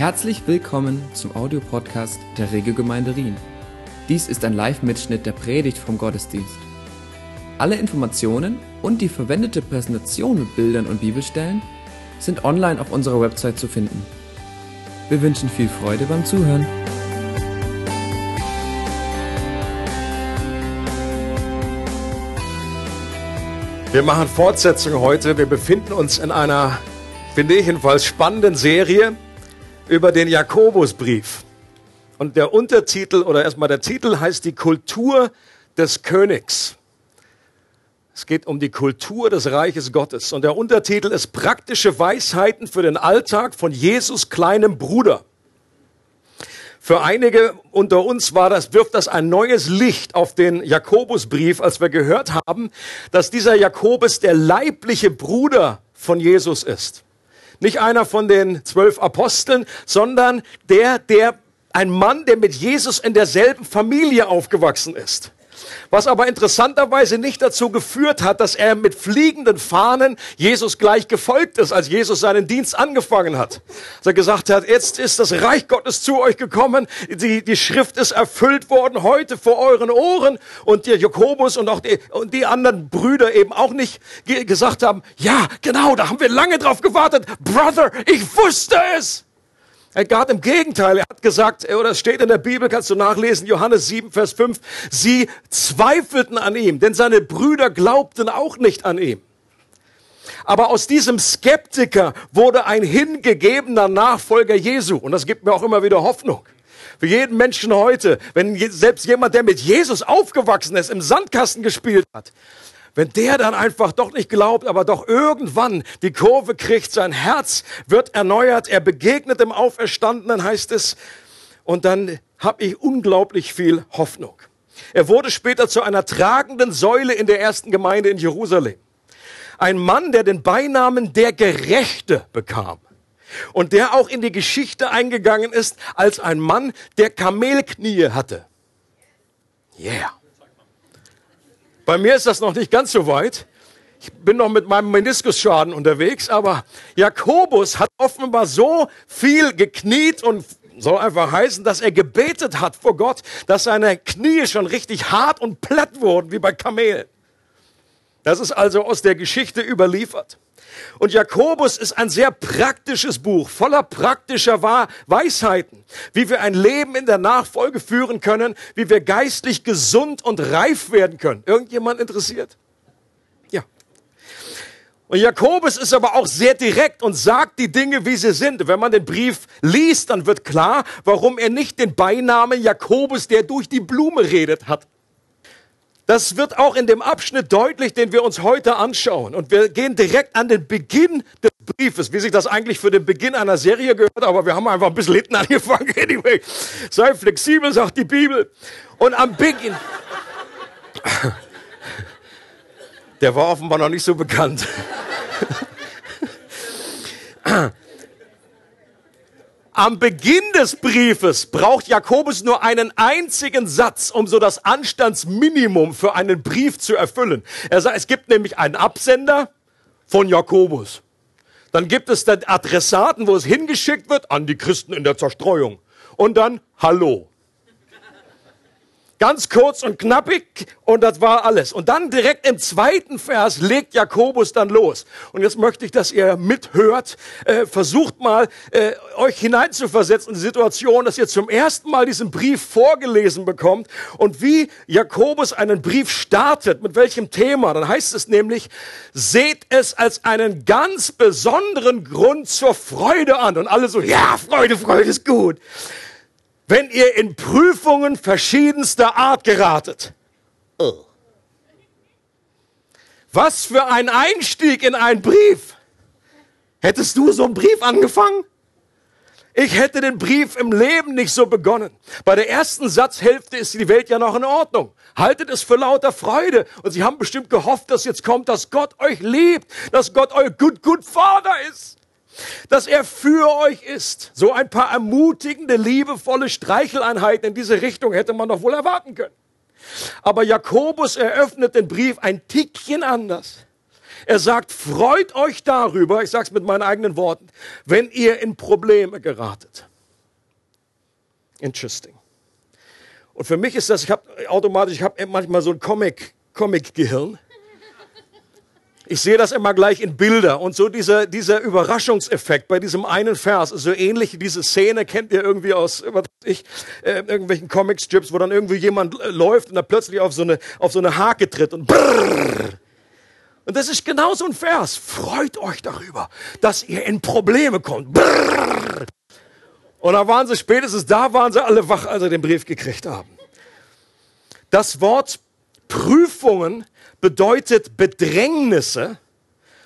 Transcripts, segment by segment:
Herzlich willkommen zum Audiopodcast der Regelgemeinde Rien. Dies ist ein Live-Mitschnitt der Predigt vom Gottesdienst. Alle Informationen und die verwendete Präsentation mit Bildern und Bibelstellen sind online auf unserer Website zu finden. Wir wünschen viel Freude beim Zuhören. Wir machen Fortsetzung heute. Wir befinden uns in einer, finde ich jedenfalls, spannenden Serie über den Jakobusbrief. Und der Untertitel oder erstmal der Titel heißt die Kultur des Königs. Es geht um die Kultur des Reiches Gottes. Und der Untertitel ist praktische Weisheiten für den Alltag von Jesus kleinem Bruder. Für einige unter uns war das, wirft das ein neues Licht auf den Jakobusbrief, als wir gehört haben, dass dieser Jakobus der leibliche Bruder von Jesus ist. Nicht einer von den zwölf Aposteln, sondern der, der, ein Mann, der mit Jesus in derselben Familie aufgewachsen ist was aber interessanterweise nicht dazu geführt hat, dass er mit fliegenden Fahnen Jesus gleich gefolgt ist, als Jesus seinen Dienst angefangen hat. Dass er gesagt hat, jetzt ist das Reich Gottes zu euch gekommen, die, die Schrift ist erfüllt worden, heute vor euren Ohren und der Jakobus und auch die, und die anderen Brüder eben auch nicht gesagt haben, ja, genau, da haben wir lange drauf gewartet. Brother, ich wusste es. Gott im Gegenteil, er hat gesagt, oder es steht in der Bibel, kannst du nachlesen, Johannes 7, Vers 5, sie zweifelten an ihm, denn seine Brüder glaubten auch nicht an ihm. Aber aus diesem Skeptiker wurde ein hingegebener Nachfolger Jesu. Und das gibt mir auch immer wieder Hoffnung. Für jeden Menschen heute, wenn selbst jemand, der mit Jesus aufgewachsen ist, im Sandkasten gespielt hat, wenn der dann einfach doch nicht glaubt, aber doch irgendwann die Kurve kriegt, sein Herz wird erneuert, er begegnet dem Auferstandenen, heißt es, und dann habe ich unglaublich viel Hoffnung. Er wurde später zu einer tragenden Säule in der ersten Gemeinde in Jerusalem. Ein Mann, der den Beinamen der Gerechte bekam und der auch in die Geschichte eingegangen ist als ein Mann, der Kamelknie hatte. Yeah. Bei mir ist das noch nicht ganz so weit. Ich bin noch mit meinem Meniskusschaden unterwegs, aber Jakobus hat offenbar so viel gekniet und soll einfach heißen, dass er gebetet hat vor Gott, dass seine Knie schon richtig hart und platt wurden, wie bei Kamelen. Das ist also aus der Geschichte überliefert. Und Jakobus ist ein sehr praktisches Buch, voller praktischer Weisheiten, wie wir ein Leben in der Nachfolge führen können, wie wir geistlich gesund und reif werden können. Irgendjemand interessiert? Ja. Und Jakobus ist aber auch sehr direkt und sagt die Dinge, wie sie sind. Wenn man den Brief liest, dann wird klar, warum er nicht den Beinamen Jakobus, der durch die Blume redet, hat. Das wird auch in dem Abschnitt deutlich, den wir uns heute anschauen. Und wir gehen direkt an den Beginn des Briefes, wie sich das eigentlich für den Beginn einer Serie gehört, aber wir haben einfach ein bisschen hinten angefangen. Anyway, sei flexibel, sagt die Bibel. Und am Beginn, der war offenbar noch nicht so bekannt. Am Beginn des Briefes braucht Jakobus nur einen einzigen Satz, um so das Anstandsminimum für einen Brief zu erfüllen. Er sagt, es gibt nämlich einen Absender von Jakobus. Dann gibt es den Adressaten, wo es hingeschickt wird an die Christen in der Zerstreuung. Und dann Hallo. Ganz kurz und knappig und das war alles. Und dann direkt im zweiten Vers legt Jakobus dann los. Und jetzt möchte ich, dass ihr mithört. Äh, versucht mal, äh, euch hineinzuversetzen in die Situation, dass ihr zum ersten Mal diesen Brief vorgelesen bekommt und wie Jakobus einen Brief startet, mit welchem Thema. Dann heißt es nämlich, seht es als einen ganz besonderen Grund zur Freude an. Und alle so, ja, Freude, Freude ist gut wenn ihr in Prüfungen verschiedenster Art geratet. Oh. Was für ein Einstieg in einen Brief. Hättest du so einen Brief angefangen? Ich hätte den Brief im Leben nicht so begonnen. Bei der ersten Satzhälfte ist die Welt ja noch in Ordnung. Haltet es für lauter Freude. Und sie haben bestimmt gehofft, dass jetzt kommt, dass Gott euch liebt, dass Gott euer gut, gut Vater ist dass er für euch ist. So ein paar ermutigende, liebevolle Streicheleinheiten in diese Richtung hätte man doch wohl erwarten können. Aber Jakobus eröffnet den Brief ein Tickchen anders. Er sagt, freut euch darüber, ich sage es mit meinen eigenen Worten, wenn ihr in Probleme geratet. Interesting. Und für mich ist das, ich habe automatisch, ich habe manchmal so ein Comic, Comic-Gehirn. Ich sehe das immer gleich in Bilder und so dieser, dieser Überraschungseffekt bei diesem einen Vers so ähnlich. Diese Szene kennt ihr irgendwie aus was ich, äh, irgendwelchen Comic-Strips, wo dann irgendwie jemand äh, läuft und dann plötzlich auf so eine, auf so eine Hake tritt und brrr. Und das ist genau so ein Vers. Freut euch darüber, dass ihr in Probleme kommt. Brrr. Und da waren sie spätestens, da waren sie alle wach, als sie den Brief gekriegt haben. Das Wort Prüfungen bedeutet Bedrängnisse,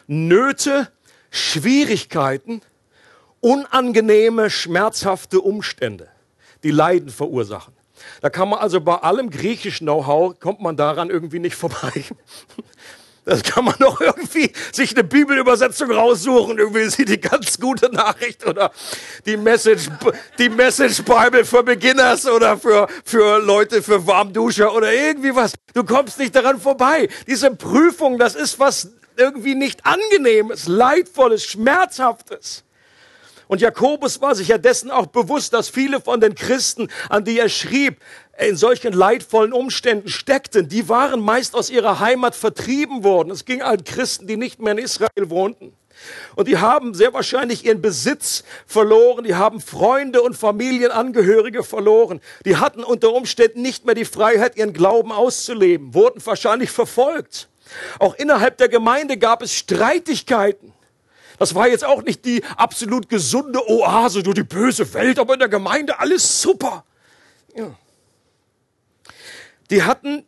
Nöte, Schwierigkeiten, unangenehme, schmerzhafte Umstände, die Leiden verursachen. Da kann man also bei allem griechischen Know-how, kommt man daran irgendwie nicht vorbei. Das kann man doch irgendwie sich eine Bibelübersetzung raussuchen. Irgendwie ist sie die ganz gute Nachricht oder die Message, die Message Bible für Beginners oder für, für Leute, für Warmduscher oder irgendwie was. Du kommst nicht daran vorbei. Diese Prüfung, das ist was irgendwie nicht angenehmes, leidvolles, schmerzhaftes. Und Jakobus war sich ja dessen auch bewusst, dass viele von den Christen, an die er schrieb, in solchen leidvollen Umständen steckten. Die waren meist aus ihrer Heimat vertrieben worden. Es ging an Christen, die nicht mehr in Israel wohnten. Und die haben sehr wahrscheinlich ihren Besitz verloren, die haben Freunde und Familienangehörige verloren, die hatten unter Umständen nicht mehr die Freiheit, ihren Glauben auszuleben, wurden wahrscheinlich verfolgt. Auch innerhalb der Gemeinde gab es Streitigkeiten. Das war jetzt auch nicht die absolut gesunde Oase durch die böse Welt, aber in der Gemeinde alles super. Ja. Die hatten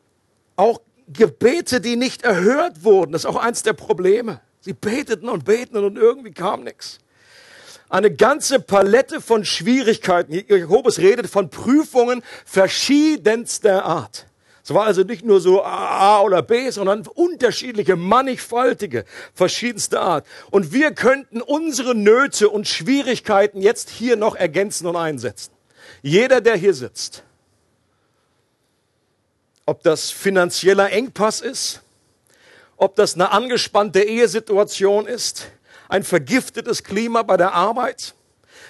auch Gebete, die nicht erhört wurden. Das ist auch eins der Probleme. Sie beteten und beteten und irgendwie kam nichts. Eine ganze Palette von Schwierigkeiten. Jakobus redet von Prüfungen verschiedenster Art. Es war also nicht nur so A oder B, sondern unterschiedliche, mannigfaltige, verschiedenste Art. Und wir könnten unsere Nöte und Schwierigkeiten jetzt hier noch ergänzen und einsetzen. Jeder, der hier sitzt. Ob das finanzieller Engpass ist, ob das eine angespannte Ehesituation ist, ein vergiftetes Klima bei der Arbeit,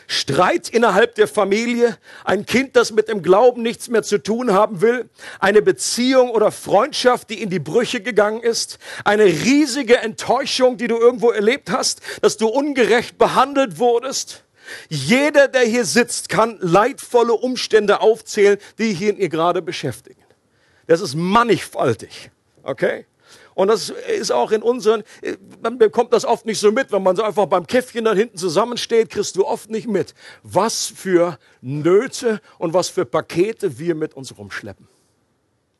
Streit innerhalb der Familie, ein Kind, das mit dem Glauben nichts mehr zu tun haben will, eine Beziehung oder Freundschaft, die in die Brüche gegangen ist, eine riesige Enttäuschung, die du irgendwo erlebt hast, dass du ungerecht behandelt wurdest. Jeder, der hier sitzt, kann leidvolle Umstände aufzählen, die hier in ihr gerade beschäftigen. Das ist mannigfaltig. Okay? Und das ist auch in unseren, man bekommt das oft nicht so mit, wenn man so einfach beim Käffchen da hinten zusammensteht, kriegst du oft nicht mit, was für Nöte und was für Pakete wir mit uns rumschleppen.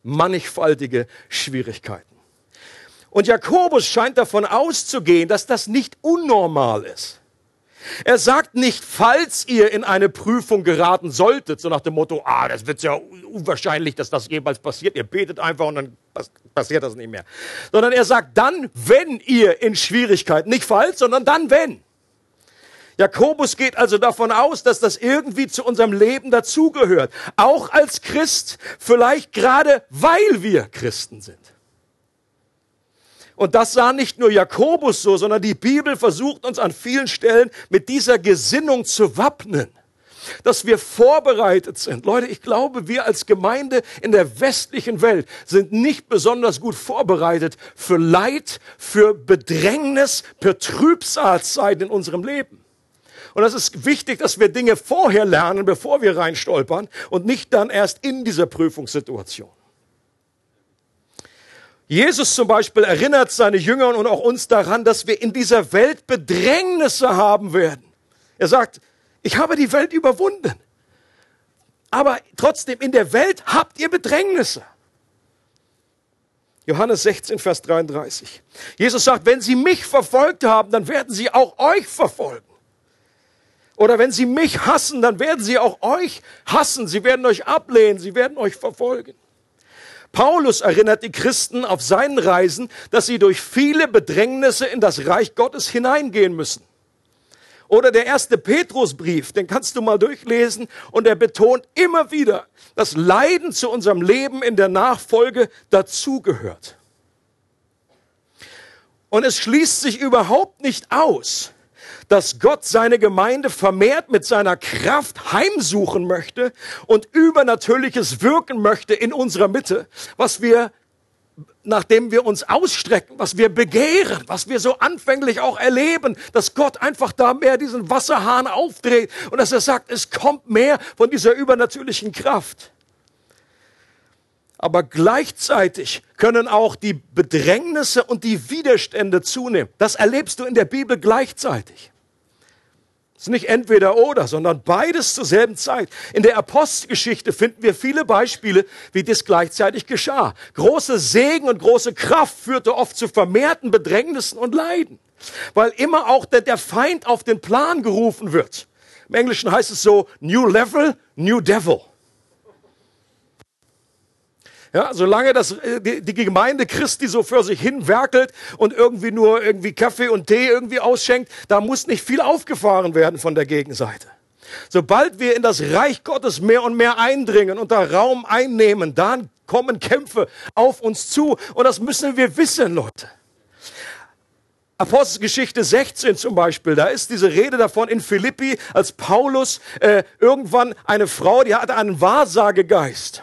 Mannigfaltige Schwierigkeiten. Und Jakobus scheint davon auszugehen, dass das nicht unnormal ist. Er sagt nicht, falls ihr in eine Prüfung geraten solltet, so nach dem Motto, ah, das wird ja unwahrscheinlich, dass das jemals passiert. Ihr betet einfach und dann passiert das nicht mehr. Sondern er sagt dann, wenn ihr in Schwierigkeiten, nicht falls, sondern dann wenn. Jakobus geht also davon aus, dass das irgendwie zu unserem Leben dazugehört. Auch als Christ, vielleicht gerade weil wir Christen sind. Und das sah nicht nur Jakobus so, sondern die Bibel versucht uns an vielen Stellen mit dieser Gesinnung zu wappnen dass wir vorbereitet sind. Leute, ich glaube, wir als Gemeinde in der westlichen Welt sind nicht besonders gut vorbereitet für Leid, für Bedrängnis, für Trübsalzeit in unserem Leben. Und das ist wichtig, dass wir Dinge vorher lernen, bevor wir reinstolpern und nicht dann erst in dieser Prüfungssituation. Jesus zum Beispiel erinnert seine Jünger und auch uns daran, dass wir in dieser Welt Bedrängnisse haben werden. Er sagt, ich habe die Welt überwunden. Aber trotzdem, in der Welt habt ihr Bedrängnisse. Johannes 16, Vers 33. Jesus sagt, wenn sie mich verfolgt haben, dann werden sie auch euch verfolgen. Oder wenn sie mich hassen, dann werden sie auch euch hassen. Sie werden euch ablehnen, sie werden euch verfolgen. Paulus erinnert die Christen auf seinen Reisen, dass sie durch viele Bedrängnisse in das Reich Gottes hineingehen müssen. Oder der erste Petrusbrief, den kannst du mal durchlesen und er betont immer wieder, dass Leiden zu unserem Leben in der Nachfolge dazugehört. Und es schließt sich überhaupt nicht aus, dass Gott seine Gemeinde vermehrt mit seiner Kraft heimsuchen möchte und übernatürliches wirken möchte in unserer Mitte, was wir nachdem wir uns ausstrecken, was wir begehren, was wir so anfänglich auch erleben, dass Gott einfach da mehr diesen Wasserhahn aufdreht und dass er sagt, es kommt mehr von dieser übernatürlichen Kraft. Aber gleichzeitig können auch die Bedrängnisse und die Widerstände zunehmen. Das erlebst du in der Bibel gleichzeitig. Es ist nicht entweder oder, sondern beides zur selben Zeit. In der Apostelgeschichte finden wir viele Beispiele, wie das gleichzeitig geschah. Große Segen und große Kraft führte oft zu vermehrten Bedrängnissen und Leiden, weil immer auch der, der Feind auf den Plan gerufen wird. Im Englischen heißt es so, New Level, New Devil. Ja, solange das, äh, die, die Gemeinde Christi so für sich hin werkelt und irgendwie nur irgendwie Kaffee und Tee irgendwie ausschenkt, da muss nicht viel aufgefahren werden von der Gegenseite. Sobald wir in das Reich Gottes mehr und mehr eindringen und da Raum einnehmen, dann kommen Kämpfe auf uns zu. Und das müssen wir wissen, Leute. Apostelgeschichte 16 zum Beispiel, da ist diese Rede davon in Philippi, als Paulus äh, irgendwann eine Frau, die hatte einen Wahrsagegeist.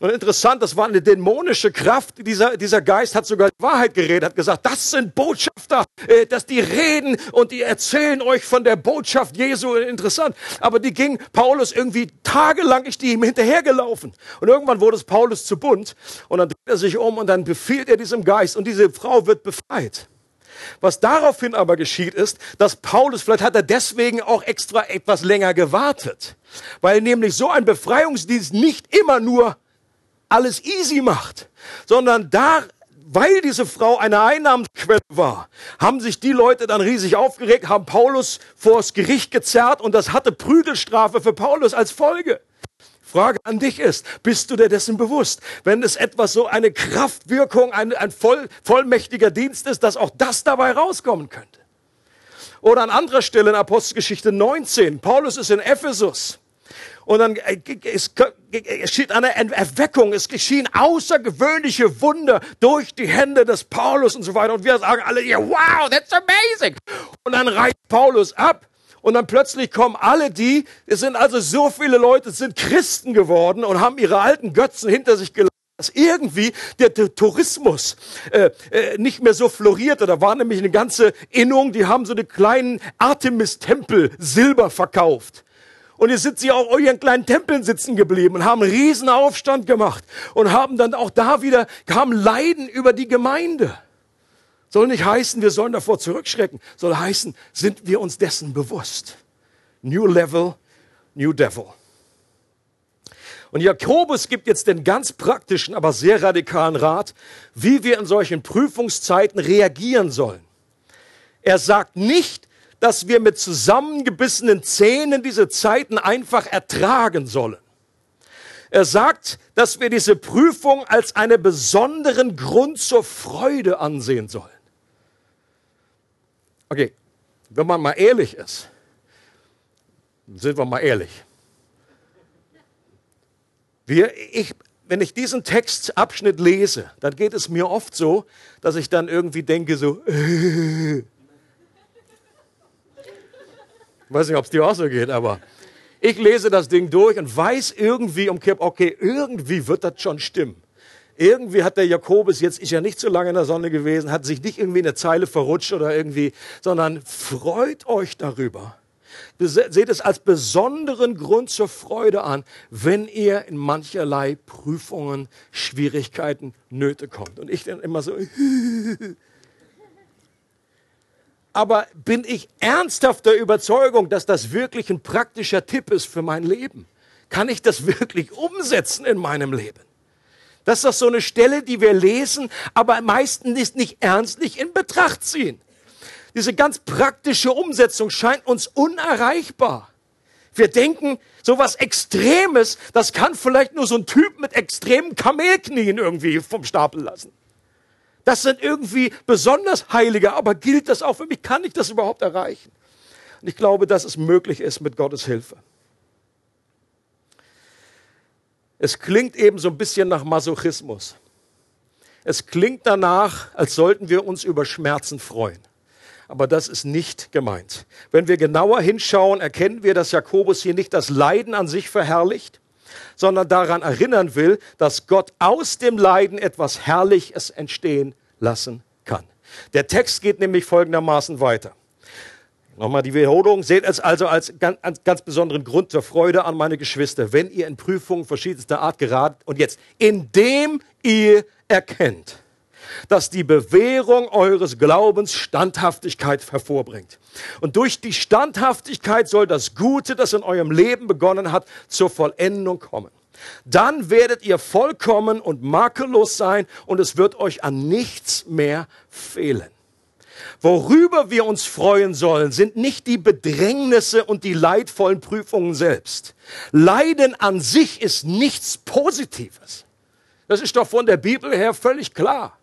Und interessant, das war eine dämonische Kraft. Dieser, dieser Geist hat sogar die Wahrheit geredet, hat gesagt, das sind Botschafter, äh, dass die reden und die erzählen euch von der Botschaft Jesu. Interessant. Aber die ging Paulus irgendwie tagelang ist die ihm hinterhergelaufen. Und irgendwann wurde es Paulus zu bunt. Und dann dreht er sich um und dann befiehlt er diesem Geist und diese Frau wird befreit. Was daraufhin aber geschieht ist, dass Paulus, vielleicht hat er deswegen auch extra etwas länger gewartet, weil nämlich so ein Befreiungsdienst nicht immer nur alles easy macht, sondern da, weil diese Frau eine Einnahmequelle war, haben sich die Leute dann riesig aufgeregt, haben Paulus vors Gericht gezerrt und das hatte Prügelstrafe für Paulus als Folge. Frage an dich ist, bist du dir dessen bewusst, wenn es etwas so eine Kraftwirkung, ein, ein voll, vollmächtiger Dienst ist, dass auch das dabei rauskommen könnte? Oder an anderer Stelle in Apostelgeschichte 19, Paulus ist in Ephesus und dann äh, es geschieht eine Erweckung, es geschehen außergewöhnliche Wunder durch die Hände des Paulus und so weiter. Und wir sagen alle, wow, that's amazing. Und dann reicht Paulus ab. Und dann plötzlich kommen alle die, es sind also so viele Leute, sind Christen geworden und haben ihre alten Götzen hinter sich gelassen dass irgendwie der, der Tourismus äh, äh, nicht mehr so florierte. Da war nämlich eine ganze Innung, die haben so eine kleinen Artemis-Tempel Silber verkauft. Und jetzt sind sie auch ihren kleinen Tempeln sitzen geblieben und haben einen riesen Aufstand gemacht und haben dann auch da wieder, haben Leiden über die Gemeinde. Soll nicht heißen, wir sollen davor zurückschrecken, soll heißen, sind wir uns dessen bewusst. New Level, New Devil. Und Jakobus gibt jetzt den ganz praktischen, aber sehr radikalen Rat, wie wir in solchen Prüfungszeiten reagieren sollen. Er sagt nicht, dass wir mit zusammengebissenen Zähnen diese Zeiten einfach ertragen sollen. Er sagt, dass wir diese Prüfung als einen besonderen Grund zur Freude ansehen sollen. Okay, wenn man mal ehrlich ist, sind wir mal ehrlich. Wir, ich, wenn ich diesen Textabschnitt lese, dann geht es mir oft so, dass ich dann irgendwie denke so, äh, weiß nicht, ob es dir auch so geht, aber ich lese das Ding durch und weiß irgendwie umkehrt, okay, irgendwie wird das schon stimmen. Irgendwie hat der Jakobus jetzt, ist ja nicht so lange in der Sonne gewesen, hat sich nicht irgendwie in eine Zeile verrutscht oder irgendwie, sondern freut euch darüber. Seht es als besonderen Grund zur Freude an, wenn ihr in mancherlei Prüfungen, Schwierigkeiten, Nöte kommt. Und ich dann immer so, aber bin ich ernsthaft der Überzeugung, dass das wirklich ein praktischer Tipp ist für mein Leben? Kann ich das wirklich umsetzen in meinem Leben? Das ist doch so eine Stelle, die wir lesen, aber meistens nicht ernstlich in Betracht ziehen. Diese ganz praktische Umsetzung scheint uns unerreichbar. Wir denken, so was Extremes, das kann vielleicht nur so ein Typ mit extremen Kamelknien irgendwie vom Stapel lassen. Das sind irgendwie besonders Heilige, aber gilt das auch für mich? Kann ich das überhaupt erreichen? Und ich glaube, dass es möglich ist mit Gottes Hilfe. Es klingt eben so ein bisschen nach Masochismus. Es klingt danach, als sollten wir uns über Schmerzen freuen. Aber das ist nicht gemeint. Wenn wir genauer hinschauen, erkennen wir, dass Jakobus hier nicht das Leiden an sich verherrlicht, sondern daran erinnern will, dass Gott aus dem Leiden etwas Herrliches entstehen lassen kann. Der Text geht nämlich folgendermaßen weiter. Nochmal die Wiederholung. Seht es also als ganz, ganz, besonderen Grund zur Freude an, meine Geschwister, wenn ihr in Prüfungen verschiedenster Art geratet und jetzt, indem ihr erkennt, dass die Bewährung eures Glaubens Standhaftigkeit hervorbringt. Und durch die Standhaftigkeit soll das Gute, das in eurem Leben begonnen hat, zur Vollendung kommen. Dann werdet ihr vollkommen und makellos sein und es wird euch an nichts mehr fehlen. Worüber wir uns freuen sollen, sind nicht die Bedrängnisse und die leidvollen Prüfungen selbst. Leiden an sich ist nichts Positives. Das ist doch von der Bibel her völlig klar,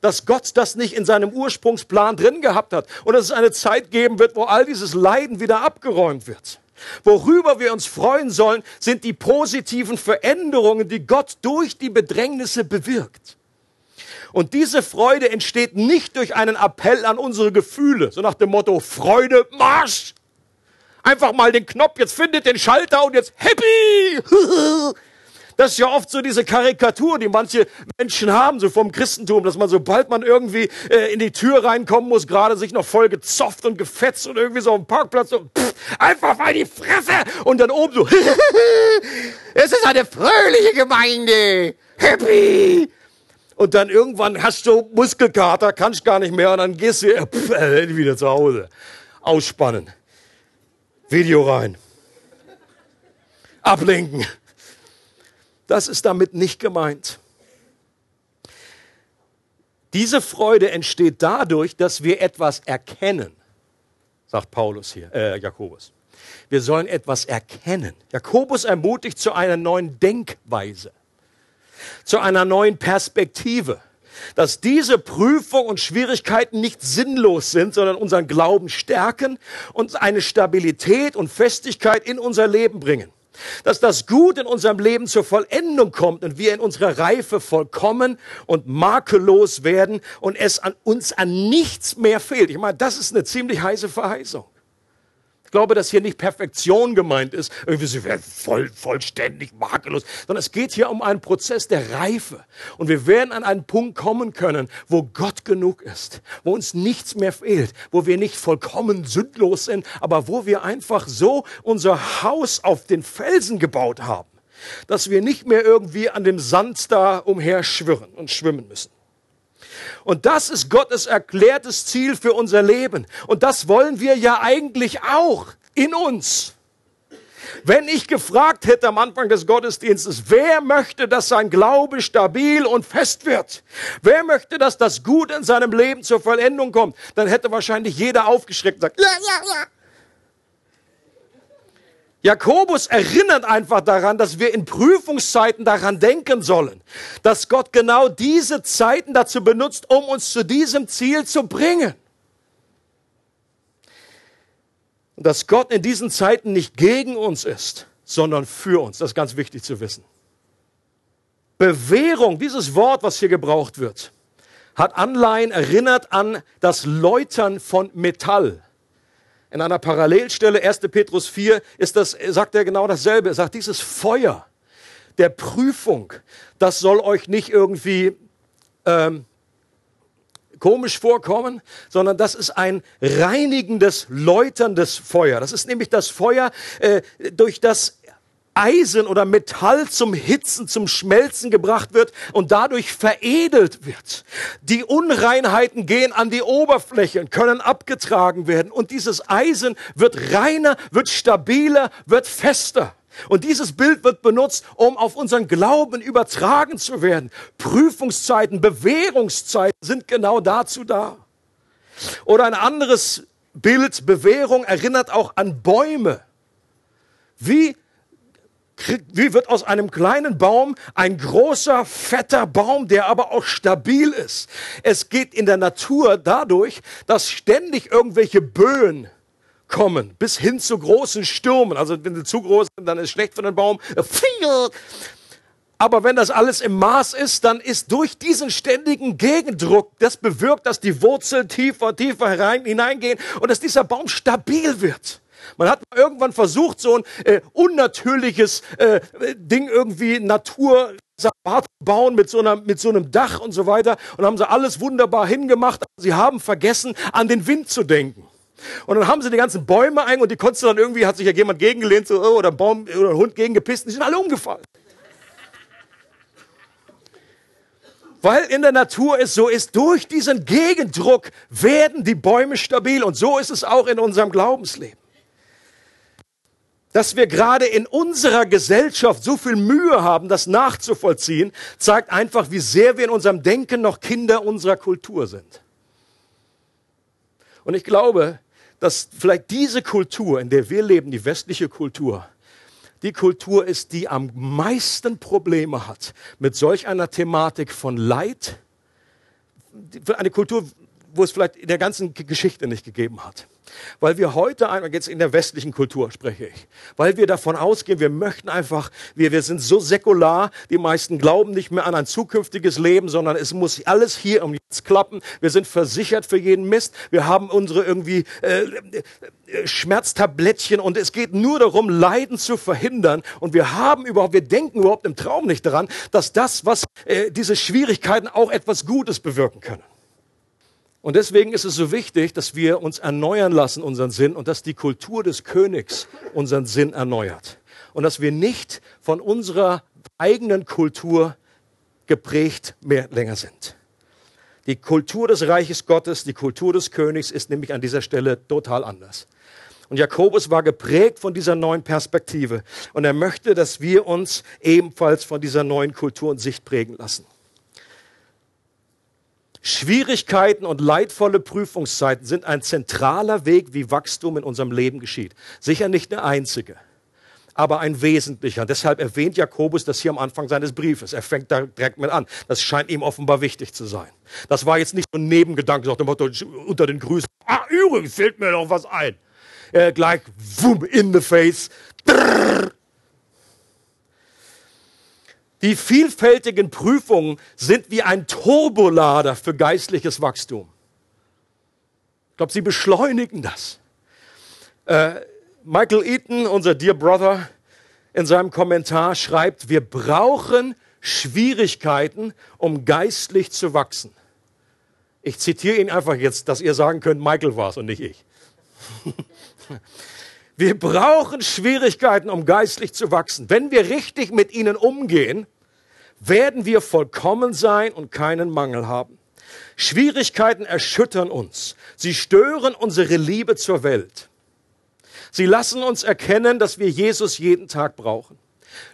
dass Gott das nicht in seinem Ursprungsplan drin gehabt hat und dass es eine Zeit geben wird, wo all dieses Leiden wieder abgeräumt wird. Worüber wir uns freuen sollen, sind die positiven Veränderungen, die Gott durch die Bedrängnisse bewirkt. Und diese Freude entsteht nicht durch einen Appell an unsere Gefühle, so nach dem Motto Freude, Marsch! Einfach mal den Knopf, jetzt findet den Schalter und jetzt happy! Das ist ja oft so diese Karikatur, die manche Menschen haben, so vom Christentum, dass man sobald man irgendwie äh, in die Tür reinkommen muss, gerade sich noch voll gezofft und gefetzt und irgendwie so am Parkplatz so, pff, einfach mal die Fresse und dann oben so, es ist eine fröhliche Gemeinde, happy! Und dann irgendwann hast du Muskelkater, kannst gar nicht mehr und dann gehst du pff, äh, wieder zu Hause. Ausspannen. Video rein. Ablenken. Das ist damit nicht gemeint. Diese Freude entsteht dadurch, dass wir etwas erkennen, sagt Paulus hier, äh, Jakobus. Wir sollen etwas erkennen. Jakobus ermutigt zu einer neuen Denkweise zu einer neuen Perspektive. Dass diese Prüfung und Schwierigkeiten nicht sinnlos sind, sondern unseren Glauben stärken und eine Stabilität und Festigkeit in unser Leben bringen. Dass das Gut in unserem Leben zur Vollendung kommt und wir in unserer Reife vollkommen und makellos werden und es an uns an nichts mehr fehlt. Ich meine, das ist eine ziemlich heiße Verheißung glaube, dass hier nicht Perfektion gemeint ist, irgendwie werden voll, vollständig, makellos, sondern es geht hier um einen Prozess der Reife. Und wir werden an einen Punkt kommen können, wo Gott genug ist, wo uns nichts mehr fehlt, wo wir nicht vollkommen sündlos sind, aber wo wir einfach so unser Haus auf den Felsen gebaut haben, dass wir nicht mehr irgendwie an dem Sand da umherschwirren und schwimmen müssen. Und das ist Gottes erklärtes Ziel für unser Leben. Und das wollen wir ja eigentlich auch in uns. Wenn ich gefragt hätte am Anfang des Gottesdienstes, wer möchte, dass sein Glaube stabil und fest wird? Wer möchte, dass das Gute in seinem Leben zur Vollendung kommt? Dann hätte wahrscheinlich jeder aufgeschreckt und gesagt, ja, ja, ja. Jakobus erinnert einfach daran, dass wir in Prüfungszeiten daran denken sollen, dass Gott genau diese Zeiten dazu benutzt, um uns zu diesem Ziel zu bringen. Und dass Gott in diesen Zeiten nicht gegen uns ist, sondern für uns. Das ist ganz wichtig zu wissen. Bewährung, dieses Wort, was hier gebraucht wird, hat Anleihen erinnert an das Läutern von Metall in einer Parallelstelle, 1. Petrus 4, ist das, sagt er genau dasselbe. Er sagt, dieses Feuer der Prüfung, das soll euch nicht irgendwie ähm, komisch vorkommen, sondern das ist ein reinigendes, läuterndes Feuer. Das ist nämlich das Feuer, äh, durch das Eisen oder Metall zum Hitzen, zum Schmelzen gebracht wird und dadurch veredelt wird. Die Unreinheiten gehen an die Oberfläche und können abgetragen werden und dieses Eisen wird reiner, wird stabiler, wird fester. Und dieses Bild wird benutzt, um auf unseren Glauben übertragen zu werden. Prüfungszeiten, Bewährungszeiten sind genau dazu da. Oder ein anderes Bild, Bewährung, erinnert auch an Bäume. Wie wie wird aus einem kleinen Baum ein großer, fetter Baum, der aber auch stabil ist? Es geht in der Natur dadurch, dass ständig irgendwelche Böen kommen, bis hin zu großen Stürmen. Also wenn sie zu groß sind, dann ist es schlecht für den Baum. Aber wenn das alles im Maß ist, dann ist durch diesen ständigen Gegendruck, das bewirkt, dass die Wurzeln tiefer, tiefer herein, hineingehen und dass dieser Baum stabil wird. Man hat irgendwann versucht, so ein äh, unnatürliches äh, Ding irgendwie Natur bauen mit so, einer, mit so einem Dach und so weiter und haben sie alles wunderbar hingemacht. Sie haben vergessen, an den Wind zu denken. Und dann haben sie die ganzen Bäume ein und die konntest dann irgendwie, hat sich ja jemand gegengelehnt so, oh, oder ein Baum oder ein Hund gegengepisst und die sind alle umgefallen. Weil in der Natur es so ist, durch diesen Gegendruck werden die Bäume stabil und so ist es auch in unserem Glaubensleben dass wir gerade in unserer Gesellschaft so viel Mühe haben, das nachzuvollziehen, zeigt einfach, wie sehr wir in unserem Denken noch Kinder unserer Kultur sind. Und ich glaube, dass vielleicht diese Kultur, in der wir leben, die westliche Kultur, die Kultur ist, die am meisten Probleme hat mit solch einer Thematik von Leid, eine Kultur, wo es vielleicht in der ganzen Geschichte nicht gegeben hat. Weil wir heute einmal, jetzt in der westlichen Kultur spreche ich, weil wir davon ausgehen, wir möchten einfach, wir, wir sind so säkular, die meisten glauben nicht mehr an ein zukünftiges Leben, sondern es muss alles hier um jetzt klappen. Wir sind versichert für jeden Mist. Wir haben unsere irgendwie äh, äh, Schmerztablettchen und es geht nur darum, Leiden zu verhindern. Und wir haben überhaupt, wir denken überhaupt im Traum nicht daran, dass das, was äh, diese Schwierigkeiten auch etwas Gutes bewirken können. Und deswegen ist es so wichtig, dass wir uns erneuern lassen, unseren Sinn, und dass die Kultur des Königs unseren Sinn erneuert. Und dass wir nicht von unserer eigenen Kultur geprägt mehr länger sind. Die Kultur des Reiches Gottes, die Kultur des Königs ist nämlich an dieser Stelle total anders. Und Jakobus war geprägt von dieser neuen Perspektive. Und er möchte, dass wir uns ebenfalls von dieser neuen Kultur und Sicht prägen lassen. Schwierigkeiten und leidvolle Prüfungszeiten sind ein zentraler Weg, wie Wachstum in unserem Leben geschieht. Sicher nicht der einzige, aber ein wesentlicher. Deshalb erwähnt Jakobus das hier am Anfang seines Briefes. Er fängt da direkt mit an. Das scheint ihm offenbar wichtig zu sein. Das war jetzt nicht so ein Nebengedanke, sagt unter den Grüßen. Ah, übrigens fällt mir noch was ein. Äh, gleich, wum, in the face. Drrr. Die vielfältigen Prüfungen sind wie ein Turbolader für geistliches Wachstum. Ich glaube, sie beschleunigen das. Äh, Michael Eaton, unser Dear Brother, in seinem Kommentar schreibt, wir brauchen Schwierigkeiten, um geistlich zu wachsen. Ich zitiere ihn einfach jetzt, dass ihr sagen könnt, Michael war es und nicht ich. Wir brauchen Schwierigkeiten, um geistlich zu wachsen. Wenn wir richtig mit ihnen umgehen, werden wir vollkommen sein und keinen Mangel haben. Schwierigkeiten erschüttern uns. Sie stören unsere Liebe zur Welt. Sie lassen uns erkennen, dass wir Jesus jeden Tag brauchen.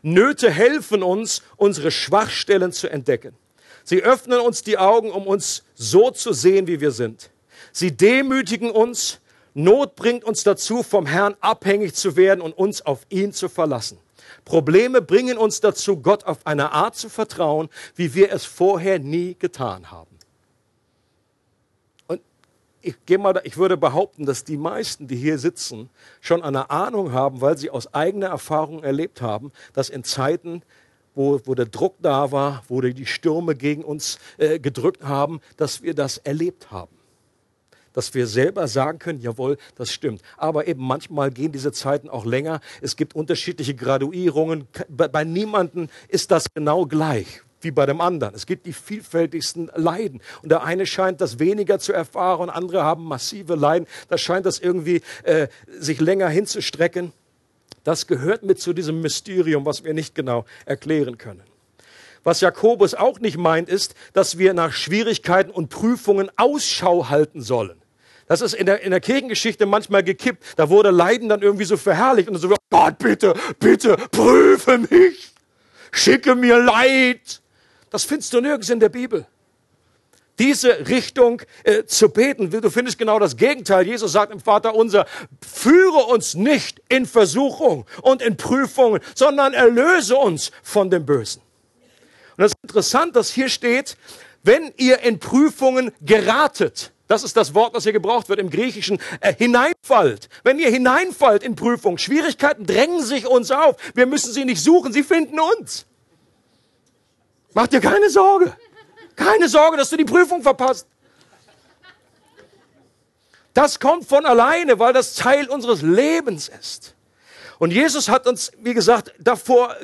Nöte helfen uns, unsere Schwachstellen zu entdecken. Sie öffnen uns die Augen, um uns so zu sehen, wie wir sind. Sie demütigen uns. Not bringt uns dazu, vom Herrn abhängig zu werden und uns auf ihn zu verlassen. Probleme bringen uns dazu, Gott auf eine Art zu vertrauen, wie wir es vorher nie getan haben. Und ich, gehe mal, ich würde behaupten, dass die meisten, die hier sitzen, schon eine Ahnung haben, weil sie aus eigener Erfahrung erlebt haben, dass in Zeiten, wo, wo der Druck da war, wo die Stürme gegen uns äh, gedrückt haben, dass wir das erlebt haben dass wir selber sagen können, jawohl, das stimmt. Aber eben manchmal gehen diese Zeiten auch länger. Es gibt unterschiedliche Graduierungen. Bei, bei niemandem ist das genau gleich wie bei dem anderen. Es gibt die vielfältigsten Leiden. Und der eine scheint das weniger zu erfahren, andere haben massive Leiden. Da scheint das irgendwie äh, sich länger hinzustrecken. Das gehört mit zu diesem Mysterium, was wir nicht genau erklären können. Was Jakobus auch nicht meint, ist, dass wir nach Schwierigkeiten und Prüfungen Ausschau halten sollen. Das ist in der, in der Kirchengeschichte manchmal gekippt. Da wurde Leiden dann irgendwie so verherrlicht und so, Gott, bitte, bitte, prüfe mich. Schicke mir Leid. Das findest du nirgends in der Bibel. Diese Richtung äh, zu beten, du findest genau das Gegenteil. Jesus sagt im Vater unser, führe uns nicht in Versuchung und in Prüfungen, sondern erlöse uns von dem Bösen. Und das ist interessant, dass hier steht, wenn ihr in Prüfungen geratet, das ist das Wort, das hier gebraucht wird im Griechischen. Äh, hineinfallt. Wenn ihr hineinfallt in Prüfung, Schwierigkeiten drängen sich uns auf. Wir müssen sie nicht suchen, sie finden uns. Mach dir keine Sorge. Keine Sorge, dass du die Prüfung verpasst. Das kommt von alleine, weil das Teil unseres Lebens ist. Und Jesus hat uns, wie gesagt, davor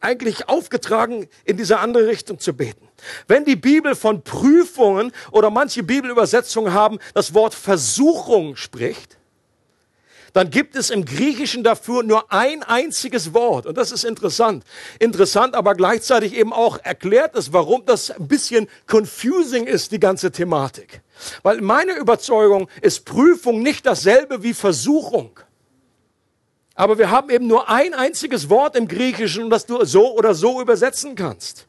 eigentlich aufgetragen, in diese andere Richtung zu beten. Wenn die Bibel von Prüfungen oder manche Bibelübersetzungen haben, das Wort Versuchung spricht, dann gibt es im Griechischen dafür nur ein einziges Wort. Und das ist interessant. Interessant, aber gleichzeitig eben auch erklärt es, warum das ein bisschen confusing ist, die ganze Thematik. Weil meine Überzeugung ist Prüfung nicht dasselbe wie Versuchung. Aber wir haben eben nur ein einziges Wort im Griechischen, das du so oder so übersetzen kannst.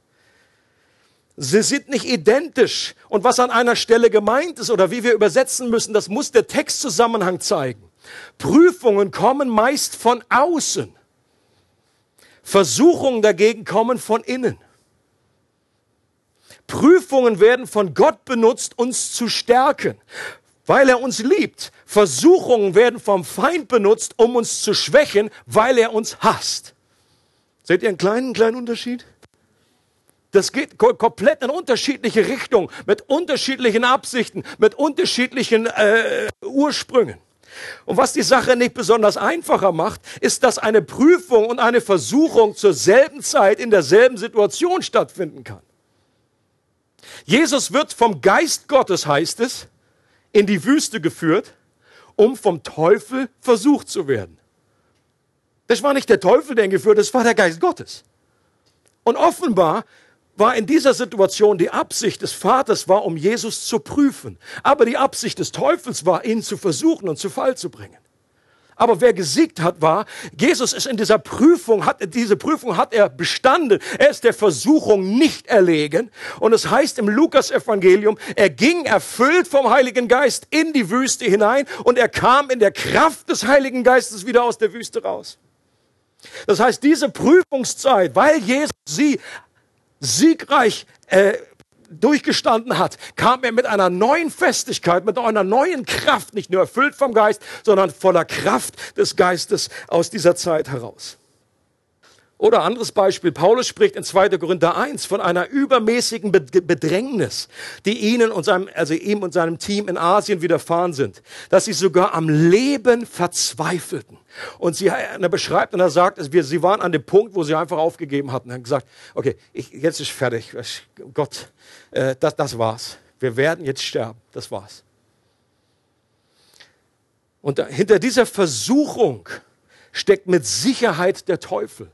Sie sind nicht identisch. Und was an einer Stelle gemeint ist oder wie wir übersetzen müssen, das muss der Textzusammenhang zeigen. Prüfungen kommen meist von außen. Versuchungen dagegen kommen von innen. Prüfungen werden von Gott benutzt, uns zu stärken, weil er uns liebt. Versuchungen werden vom Feind benutzt, um uns zu schwächen, weil er uns hasst. Seht ihr einen kleinen, kleinen Unterschied? Das geht komplett in unterschiedliche Richtungen, mit unterschiedlichen Absichten, mit unterschiedlichen äh, Ursprüngen. Und was die Sache nicht besonders einfacher macht, ist, dass eine Prüfung und eine Versuchung zur selben Zeit in derselben Situation stattfinden kann. Jesus wird vom Geist Gottes, heißt es, in die Wüste geführt, um vom Teufel versucht zu werden. Das war nicht der Teufel, der ihn geführt hat, das war der Geist Gottes. Und offenbar war in dieser Situation die Absicht des Vaters war, um Jesus zu prüfen. Aber die Absicht des Teufels war, ihn zu versuchen und zu Fall zu bringen. Aber wer gesiegt hat, war, Jesus ist in dieser Prüfung, hat, diese Prüfung hat er bestanden. Er ist der Versuchung nicht erlegen. Und es heißt im Lukas-Evangelium, er ging erfüllt vom Heiligen Geist in die Wüste hinein und er kam in der Kraft des Heiligen Geistes wieder aus der Wüste raus. Das heißt, diese Prüfungszeit, weil Jesus sie siegreich äh, durchgestanden hat, kam er mit einer neuen Festigkeit, mit einer neuen Kraft, nicht nur erfüllt vom Geist, sondern voller Kraft des Geistes aus dieser Zeit heraus. Oder anderes Beispiel, Paulus spricht in 2. Korinther 1 von einer übermäßigen Bedrängnis, die ihnen und seinem, also ihm und seinem Team in Asien widerfahren sind, dass sie sogar am Leben verzweifelten. Und sie, er beschreibt und er sagt, sie waren an dem Punkt, wo sie einfach aufgegeben hatten, haben gesagt, okay, ich, jetzt ist fertig, Gott, äh, das, das war's. Wir werden jetzt sterben, das war's. Und hinter dieser Versuchung steckt mit Sicherheit der Teufel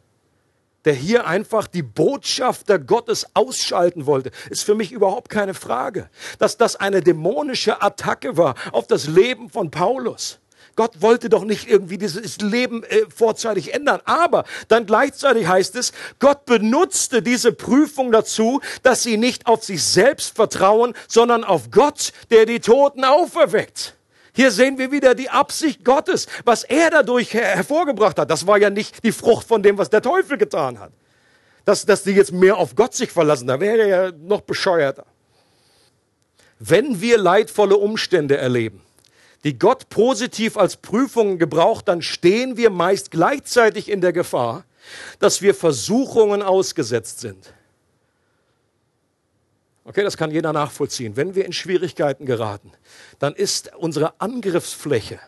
der hier einfach die Botschafter Gottes ausschalten wollte, ist für mich überhaupt keine Frage. Dass das eine dämonische Attacke war auf das Leben von Paulus. Gott wollte doch nicht irgendwie dieses Leben äh, vorzeitig ändern. Aber dann gleichzeitig heißt es, Gott benutzte diese Prüfung dazu, dass sie nicht auf sich selbst vertrauen, sondern auf Gott, der die Toten auferweckt. Hier sehen wir wieder die Absicht Gottes, was er dadurch her hervorgebracht hat. Das war ja nicht die Frucht von dem, was der Teufel getan hat. Dass, dass die jetzt mehr auf Gott sich verlassen, da wäre ja noch bescheuerter. Wenn wir leidvolle Umstände erleben, die Gott positiv als Prüfungen gebraucht, dann stehen wir meist gleichzeitig in der Gefahr, dass wir Versuchungen ausgesetzt sind. Okay, das kann jeder nachvollziehen. Wenn wir in Schwierigkeiten geraten, dann ist unsere Angriffsfläche,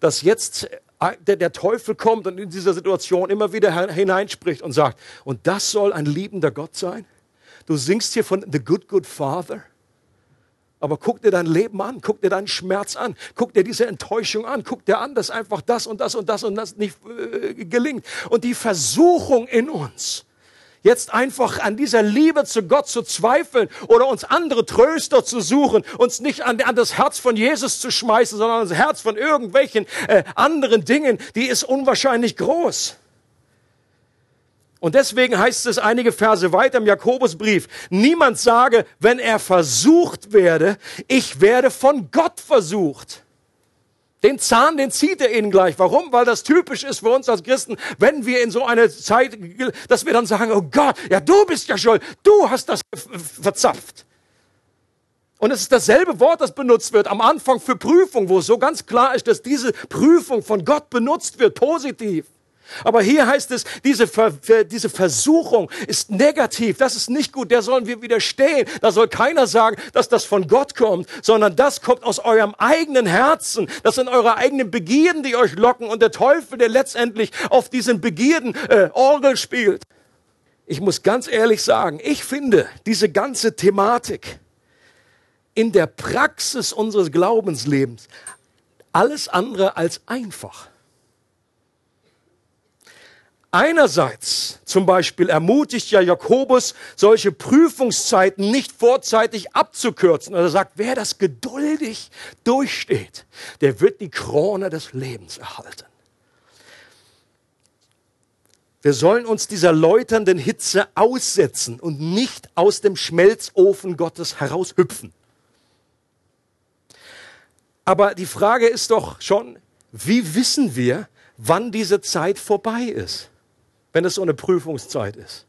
dass jetzt äh, der, Teufel kommt und in dieser Situation immer wieder hineinspricht und sagt, und das soll ein liebender Gott sein? Du singst hier von The Good, Good Father. Aber guck dir dein Leben an, guck dir deinen Schmerz an, guck dir diese Enttäuschung an, guck dir an, dass einfach das und das und das und das nicht äh, gelingt. Und die Versuchung in uns, jetzt einfach an dieser Liebe zu Gott zu zweifeln oder uns andere Tröster zu suchen, uns nicht an, an das Herz von Jesus zu schmeißen, sondern an das Herz von irgendwelchen äh, anderen Dingen, die ist unwahrscheinlich groß. Und deswegen heißt es einige Verse weiter im Jakobusbrief, niemand sage, wenn er versucht werde, ich werde von Gott versucht. Den Zahn, den zieht er ihnen gleich. Warum? Weil das typisch ist für uns als Christen, wenn wir in so eine Zeit, dass wir dann sagen, oh Gott, ja, du bist ja schuld, du hast das verzapft. Und es ist dasselbe Wort, das benutzt wird am Anfang für Prüfung, wo es so ganz klar ist, dass diese Prüfung von Gott benutzt wird, positiv. Aber hier heißt es, diese, Ver diese Versuchung ist negativ, das ist nicht gut, der sollen wir widerstehen. Da soll keiner sagen, dass das von Gott kommt, sondern das kommt aus eurem eigenen Herzen. Das sind eure eigenen Begierden, die euch locken und der Teufel, der letztendlich auf diesen Begierden äh, Orgel spielt. Ich muss ganz ehrlich sagen, ich finde diese ganze Thematik in der Praxis unseres Glaubenslebens alles andere als einfach. Einerseits zum Beispiel ermutigt ja Jakobus, solche Prüfungszeiten nicht vorzeitig abzukürzen. Also er sagt, wer das geduldig durchsteht, der wird die Krone des Lebens erhalten. Wir sollen uns dieser läuternden Hitze aussetzen und nicht aus dem Schmelzofen Gottes heraushüpfen. Aber die Frage ist doch schon, wie wissen wir, wann diese Zeit vorbei ist, wenn es so eine Prüfungszeit ist?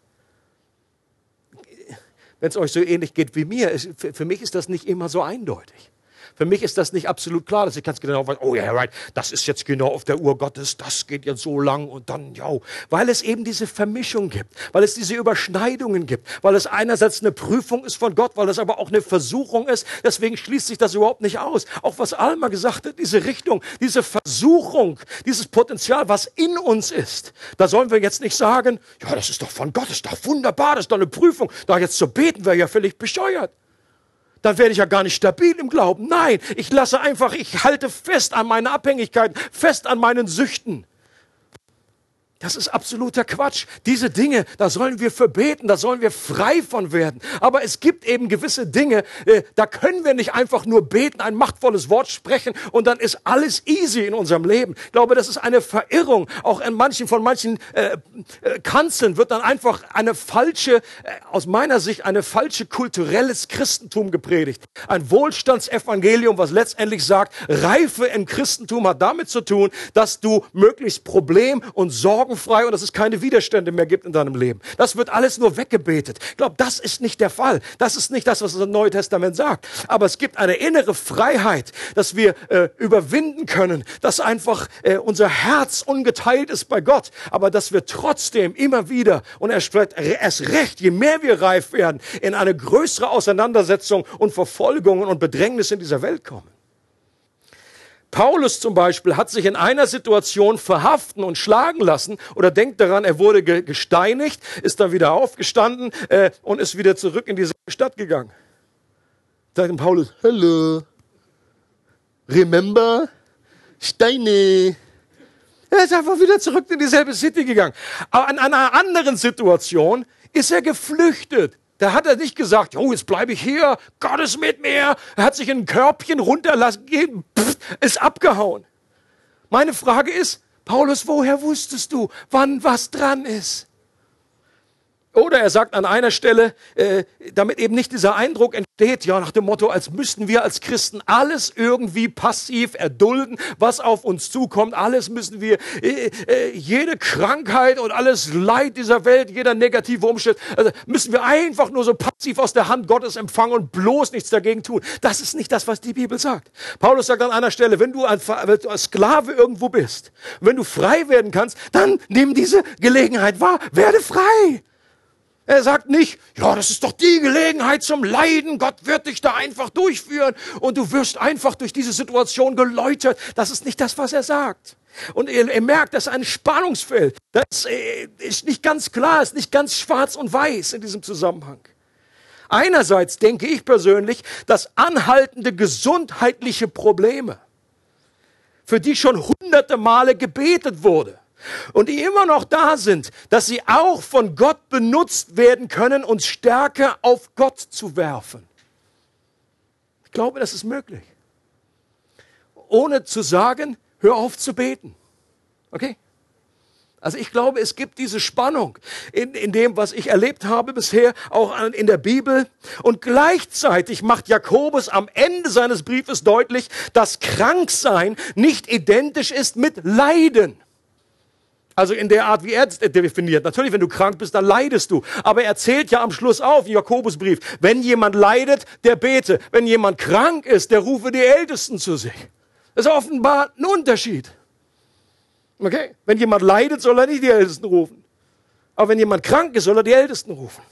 Wenn es euch so ähnlich geht wie mir, für mich ist das nicht immer so eindeutig. Für mich ist das nicht absolut klar, dass ich ganz genau weiß, oh ja, yeah, right, das ist jetzt genau auf der Uhr Gottes, das geht jetzt so lang und dann, ja, weil es eben diese Vermischung gibt, weil es diese Überschneidungen gibt, weil es einerseits eine Prüfung ist von Gott, weil es aber auch eine Versuchung ist, deswegen schließt sich das überhaupt nicht aus. Auch was Alma gesagt hat, diese Richtung, diese Versuchung, dieses Potenzial, was in uns ist, da sollen wir jetzt nicht sagen, ja, das ist doch von Gott, das ist doch wunderbar, das ist doch eine Prüfung, da jetzt zu beten wäre ja völlig bescheuert dann werde ich ja gar nicht stabil im Glauben. Nein, ich lasse einfach, ich halte fest an meine Abhängigkeiten, fest an meinen Süchten. Das ist absoluter Quatsch. Diese Dinge, da sollen wir verbeten, da sollen wir frei von werden. Aber es gibt eben gewisse Dinge, äh, da können wir nicht einfach nur beten, ein machtvolles Wort sprechen und dann ist alles easy in unserem Leben. Ich glaube, das ist eine Verirrung. Auch in manchen, von manchen äh, äh, Kanzeln wird dann einfach eine falsche, äh, aus meiner Sicht, eine falsche kulturelles Christentum gepredigt. Ein Wohlstandsevangelium, was letztendlich sagt, Reife im Christentum hat damit zu tun, dass du möglichst Problem und Sorgen sorgenfrei und dass es keine Widerstände mehr gibt in deinem Leben. Das wird alles nur weggebetet. Ich glaube, das ist nicht der Fall. Das ist nicht das, was das Neue Testament sagt. Aber es gibt eine innere Freiheit, dass wir äh, überwinden können, dass einfach äh, unser Herz ungeteilt ist bei Gott, aber dass wir trotzdem immer wieder und erst, recht, je mehr wir reif werden, in eine größere Auseinandersetzung und Verfolgung und Bedrängnis in dieser Welt kommen. Paulus zum Beispiel hat sich in einer Situation verhaften und schlagen lassen oder denkt daran, er wurde gesteinigt, ist dann wieder aufgestanden äh, und ist wieder zurück in diese Stadt gegangen. Sagt ihm Paulus, hello, remember, Steine. Er ist einfach wieder zurück in dieselbe City gegangen. Aber in einer anderen Situation ist er geflüchtet. Da hat er nicht gesagt, oh, jetzt bleibe ich hier, Gott ist mit mir. Er hat sich in ein Körbchen runterlassen, pff, ist abgehauen. Meine Frage ist, Paulus, woher wusstest du, wann was dran ist? Oder er sagt an einer Stelle, äh, damit eben nicht dieser Eindruck entsteht, ja, nach dem Motto, als müssten wir als Christen alles irgendwie passiv erdulden, was auf uns zukommt. Alles müssen wir, äh, äh, jede Krankheit und alles Leid dieser Welt, jeder negative Umstand, also müssen wir einfach nur so passiv aus der Hand Gottes empfangen und bloß nichts dagegen tun. Das ist nicht das, was die Bibel sagt. Paulus sagt an einer Stelle, wenn du, wenn du als Sklave irgendwo bist, wenn du frei werden kannst, dann nimm diese Gelegenheit wahr, werde frei. Er sagt nicht, ja, das ist doch die Gelegenheit zum Leiden. Gott wird dich da einfach durchführen und du wirst einfach durch diese Situation geläutert. Das ist nicht das, was er sagt. Und er, er merkt, das ist ein Spannungsfeld. Das äh, ist nicht ganz klar, ist nicht ganz schwarz und weiß in diesem Zusammenhang. Einerseits denke ich persönlich, dass anhaltende gesundheitliche Probleme, für die schon hunderte Male gebetet wurde, und die immer noch da sind, dass sie auch von Gott benutzt werden können, uns stärker auf Gott zu werfen. Ich glaube, das ist möglich. Ohne zu sagen, hör auf zu beten. Okay? Also ich glaube, es gibt diese Spannung in, in dem, was ich erlebt habe bisher, auch in der Bibel. Und gleichzeitig macht Jakobus am Ende seines Briefes deutlich, dass Kranksein nicht identisch ist mit Leiden. Also in der Art, wie er es definiert. Natürlich, wenn du krank bist, dann leidest du. Aber er zählt ja am Schluss auf, im Jakobusbrief, wenn jemand leidet, der bete. Wenn jemand krank ist, der rufe die Ältesten zu sich. Das ist offenbar ein Unterschied. Okay? Wenn jemand leidet, soll er nicht die Ältesten rufen. Aber wenn jemand krank ist, soll er die Ältesten rufen.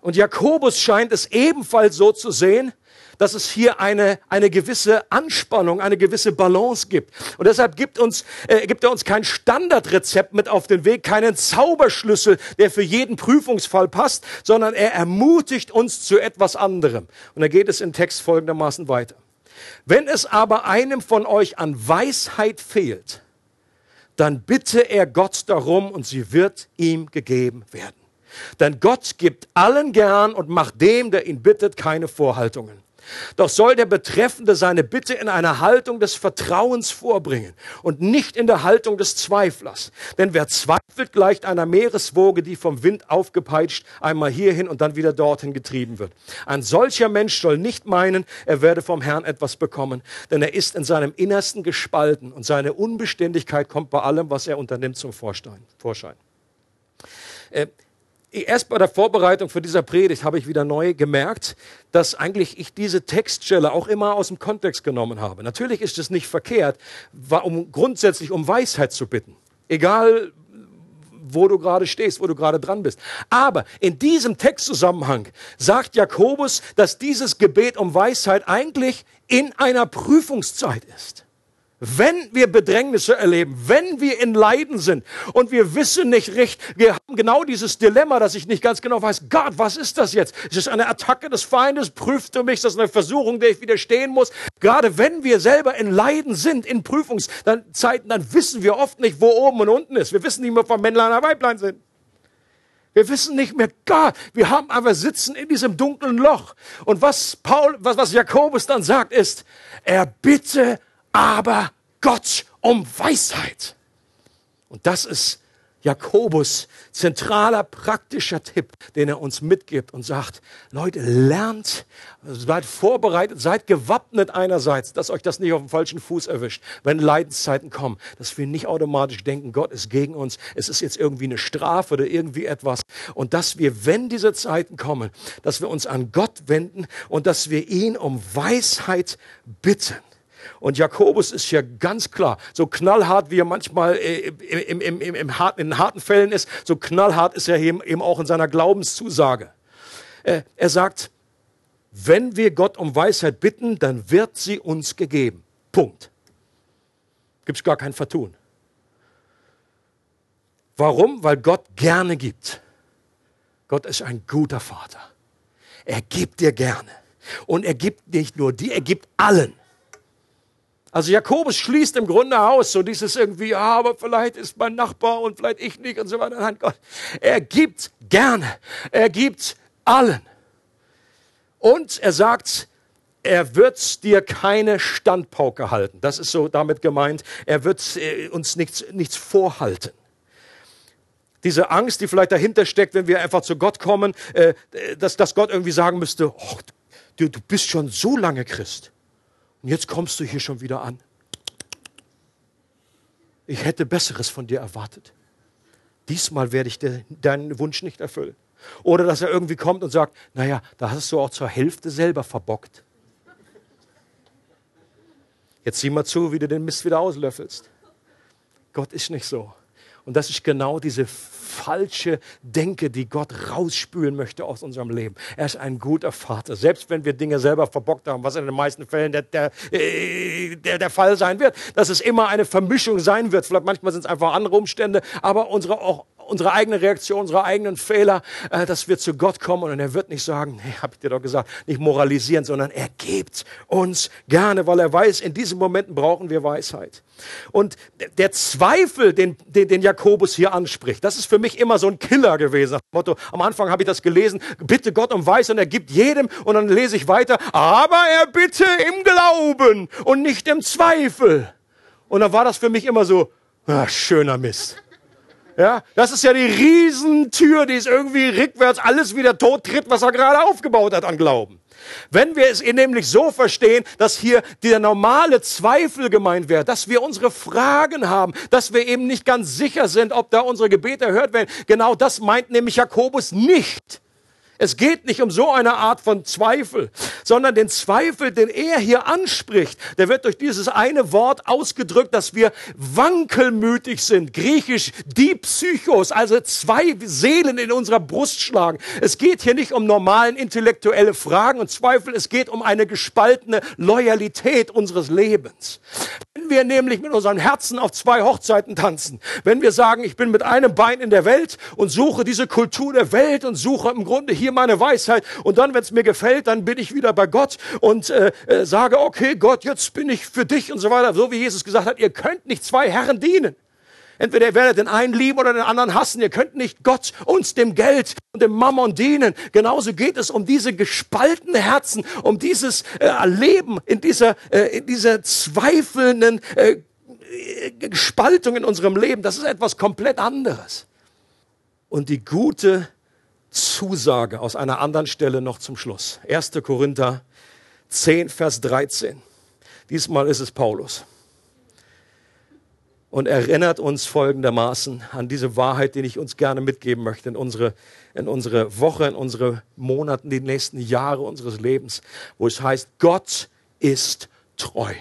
Und Jakobus scheint es ebenfalls so zu sehen, dass es hier eine, eine gewisse Anspannung, eine gewisse Balance gibt. Und deshalb gibt, uns, äh, gibt er uns kein Standardrezept mit auf den Weg, keinen Zauberschlüssel, der für jeden Prüfungsfall passt, sondern er ermutigt uns zu etwas anderem. Und da geht es im Text folgendermaßen weiter. Wenn es aber einem von euch an Weisheit fehlt, dann bitte er Gott darum und sie wird ihm gegeben werden. Denn Gott gibt allen gern und macht dem, der ihn bittet, keine Vorhaltungen. Doch soll der Betreffende seine Bitte in einer Haltung des Vertrauens vorbringen und nicht in der Haltung des Zweiflers. Denn wer zweifelt, gleicht einer Meereswoge, die vom Wind aufgepeitscht einmal hierhin und dann wieder dorthin getrieben wird. Ein solcher Mensch soll nicht meinen, er werde vom Herrn etwas bekommen, denn er ist in seinem Innersten gespalten und seine Unbeständigkeit kommt bei allem, was er unternimmt, zum Vorschein. Äh, erst bei der Vorbereitung für dieser Predigt habe ich wieder neu gemerkt, dass eigentlich ich diese Textstelle auch immer aus dem Kontext genommen habe. Natürlich ist es nicht verkehrt, um grundsätzlich um Weisheit zu bitten. Egal, wo du gerade stehst, wo du gerade dran bist. Aber in diesem Textzusammenhang sagt Jakobus, dass dieses Gebet um Weisheit eigentlich in einer Prüfungszeit ist. Wenn wir Bedrängnisse erleben, wenn wir in Leiden sind und wir wissen nicht recht, wir haben genau dieses Dilemma, dass ich nicht ganz genau weiß, Gott, was ist das jetzt? Ist es eine Attacke des Feindes? Prüft du mich? Ist das eine Versuchung, der ich widerstehen muss? Gerade wenn wir selber in Leiden sind, in Prüfungszeiten, dann wissen wir oft nicht, wo oben und unten ist. Wir wissen nicht mehr, ob wir Männlein oder Weiblein sind. Wir wissen nicht mehr Gott. Wir haben aber sitzen in diesem dunklen Loch. Und was Paul, was, was Jakobus dann sagt, ist, er bitte aber Gott um Weisheit. Und das ist Jakobus zentraler praktischer Tipp, den er uns mitgibt und sagt, Leute, lernt, seid vorbereitet, seid gewappnet einerseits, dass euch das nicht auf dem falschen Fuß erwischt, wenn Leidenszeiten kommen, dass wir nicht automatisch denken, Gott ist gegen uns, es ist jetzt irgendwie eine Strafe oder irgendwie etwas und dass wir, wenn diese Zeiten kommen, dass wir uns an Gott wenden und dass wir ihn um Weisheit bitten. Und Jakobus ist ja ganz klar, so knallhart wie er manchmal äh, im, im, im, im harten, in harten Fällen ist, so knallhart ist er eben auch in seiner Glaubenszusage. Äh, er sagt, wenn wir Gott um Weisheit bitten, dann wird sie uns gegeben. Punkt. Gibt es gar kein Vertun. Warum? Weil Gott gerne gibt. Gott ist ein guter Vater. Er gibt dir gerne. Und er gibt nicht nur dir, er gibt allen. Also Jakobus schließt im Grunde aus, so dieses irgendwie, ja, aber vielleicht ist mein Nachbar und vielleicht ich nicht und so weiter. Nein, Gott, er gibt gerne, er gibt allen. Und er sagt, er wird dir keine Standpauke halten. Das ist so damit gemeint. Er wird äh, uns nichts, nichts vorhalten. Diese Angst, die vielleicht dahinter steckt, wenn wir einfach zu Gott kommen, äh, dass, Gott irgendwie sagen müsste, oh, du bist schon so lange Christ. Und jetzt kommst du hier schon wieder an. Ich hätte Besseres von dir erwartet. Diesmal werde ich dir deinen Wunsch nicht erfüllen. Oder dass er irgendwie kommt und sagt, naja, da hast du auch zur Hälfte selber verbockt. Jetzt sieh mal zu, wie du den Mist wieder auslöffelst. Gott ist nicht so. Und das ist genau diese falsche Denke, die Gott rausspülen möchte aus unserem Leben. Er ist ein guter Vater. Selbst wenn wir Dinge selber verbockt haben, was in den meisten Fällen der, der, äh, der, der Fall sein wird, dass es immer eine Vermischung sein wird. Vielleicht manchmal sind es einfach andere Umstände, aber unsere, auch unsere eigene Reaktion, unsere eigenen Fehler, äh, dass wir zu Gott kommen und er wird nicht sagen, nee, hab ich dir doch gesagt, nicht moralisieren, sondern er gibt uns gerne, weil er weiß, in diesen Momenten brauchen wir Weisheit. Und der Zweifel, den, den, den Jakobus hier anspricht, das ist für mich immer so ein Killer gewesen. Motto, am Anfang habe ich das gelesen, bitte Gott um Weisheit und er gibt jedem und dann lese ich weiter, aber er bitte im Glauben und nicht im Zweifel. Und dann war das für mich immer so, ach, schöner Mist. Ja, das ist ja die Riesentür, die es irgendwie rückwärts alles wieder tot tritt, was er gerade aufgebaut hat an Glauben. Wenn wir es nämlich so verstehen, dass hier der normale Zweifel gemeint wird, dass wir unsere Fragen haben, dass wir eben nicht ganz sicher sind, ob da unsere Gebete erhört werden, genau das meint nämlich Jakobus nicht. Es geht nicht um so eine Art von Zweifel, sondern den Zweifel, den er hier anspricht, der wird durch dieses eine Wort ausgedrückt, dass wir wankelmütig sind. Griechisch die Psychos, also zwei Seelen in unserer Brust schlagen. Es geht hier nicht um normalen intellektuelle Fragen und Zweifel, es geht um eine gespaltene Loyalität unseres Lebens. Wenn wir nämlich mit unserem Herzen auf zwei Hochzeiten tanzen, wenn wir sagen, ich bin mit einem Bein in der Welt und suche diese Kultur der Welt und suche im Grunde hier meine Weisheit und dann, wenn es mir gefällt, dann bin ich wieder bei Gott und äh, äh, sage, okay, Gott, jetzt bin ich für dich und so weiter, so wie Jesus gesagt hat, ihr könnt nicht zwei Herren dienen. Entweder ihr werdet den einen lieben oder den anderen hassen. Ihr könnt nicht Gott uns dem Geld und dem Mammon dienen. Genauso geht es um diese gespaltenen Herzen, um dieses äh, Leben in dieser, äh, in dieser zweifelnden äh, Spaltung in unserem Leben. Das ist etwas komplett anderes. Und die gute Zusage aus einer anderen Stelle noch zum Schluss. 1. Korinther 10, Vers 13. Diesmal ist es Paulus und erinnert uns folgendermaßen an diese Wahrheit, die ich uns gerne mitgeben möchte in unsere, in unsere Woche, in unsere Monate, die nächsten Jahre unseres Lebens, wo es heißt, Gott ist treu.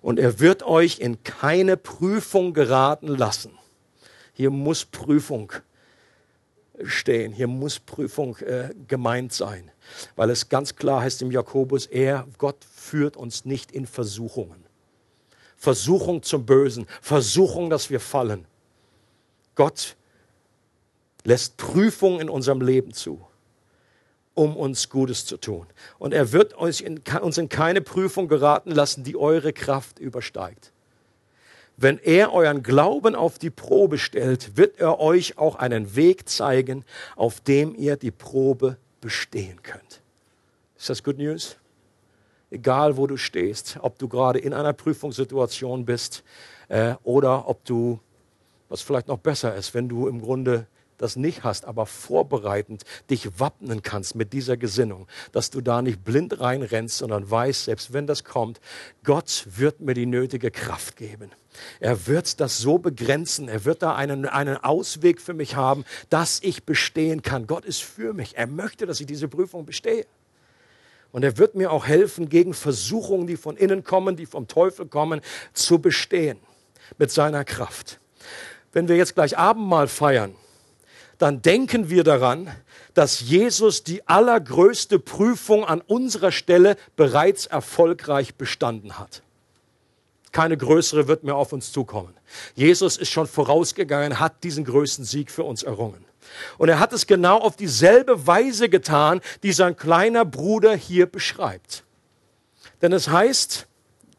Und er wird euch in keine Prüfung geraten lassen. Hier muss Prüfung stehen, hier muss Prüfung äh, gemeint sein, weil es ganz klar heißt im Jakobus, er, Gott führt uns nicht in Versuchungen. Versuchung zum Bösen, Versuchung, dass wir fallen. Gott lässt Prüfung in unserem Leben zu, um uns Gutes zu tun. Und er wird uns in, uns in keine Prüfung geraten lassen, die eure Kraft übersteigt. Wenn er euren Glauben auf die Probe stellt, wird er euch auch einen Weg zeigen, auf dem ihr die Probe bestehen könnt. Ist das Good News? egal wo du stehst, ob du gerade in einer Prüfungssituation bist äh, oder ob du, was vielleicht noch besser ist, wenn du im Grunde das nicht hast, aber vorbereitend dich wappnen kannst mit dieser Gesinnung, dass du da nicht blind reinrennst, sondern weißt, selbst wenn das kommt, Gott wird mir die nötige Kraft geben. Er wird das so begrenzen, er wird da einen, einen Ausweg für mich haben, dass ich bestehen kann. Gott ist für mich. Er möchte, dass ich diese Prüfung bestehe. Und er wird mir auch helfen, gegen Versuchungen, die von innen kommen, die vom Teufel kommen, zu bestehen mit seiner Kraft. Wenn wir jetzt gleich Abendmahl feiern, dann denken wir daran, dass Jesus die allergrößte Prüfung an unserer Stelle bereits erfolgreich bestanden hat. Keine größere wird mehr auf uns zukommen. Jesus ist schon vorausgegangen, hat diesen größten Sieg für uns errungen. Und er hat es genau auf dieselbe Weise getan, die sein kleiner Bruder hier beschreibt. Denn es heißt,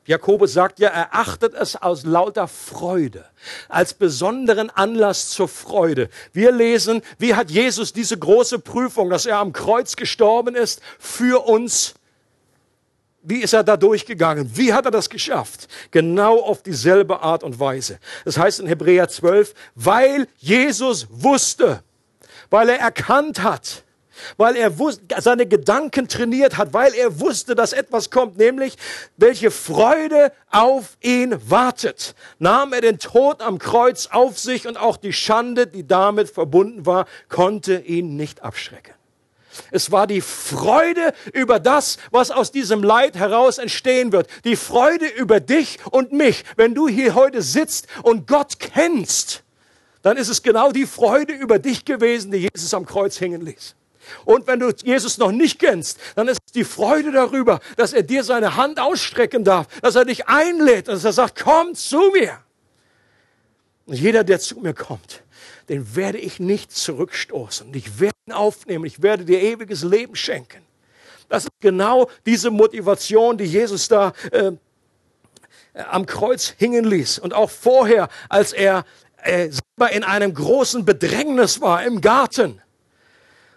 Jakobus sagt ja, er achtet es aus lauter Freude, als besonderen Anlass zur Freude. Wir lesen, wie hat Jesus diese große Prüfung, dass er am Kreuz gestorben ist, für uns wie ist er da durchgegangen? Wie hat er das geschafft? Genau auf dieselbe Art und Weise. Das heißt in Hebräer 12, weil Jesus wusste, weil er erkannt hat, weil er seine Gedanken trainiert hat, weil er wusste, dass etwas kommt, nämlich welche Freude auf ihn wartet, nahm er den Tod am Kreuz auf sich und auch die Schande, die damit verbunden war, konnte ihn nicht abschrecken. Es war die Freude über das, was aus diesem Leid heraus entstehen wird. Die Freude über dich und mich. Wenn du hier heute sitzt und Gott kennst, dann ist es genau die Freude über dich gewesen, die Jesus am Kreuz hängen ließ. Und wenn du Jesus noch nicht kennst, dann ist es die Freude darüber, dass er dir seine Hand ausstrecken darf, dass er dich einlädt und dass er sagt, komm zu mir. Und jeder, der zu mir kommt, den werde ich nicht zurückstoßen. Ich werde ihn aufnehmen. Ich werde dir ewiges Leben schenken. Das ist genau diese Motivation, die Jesus da äh, am Kreuz hängen ließ. Und auch vorher, als er äh, selber in einem großen Bedrängnis war im Garten,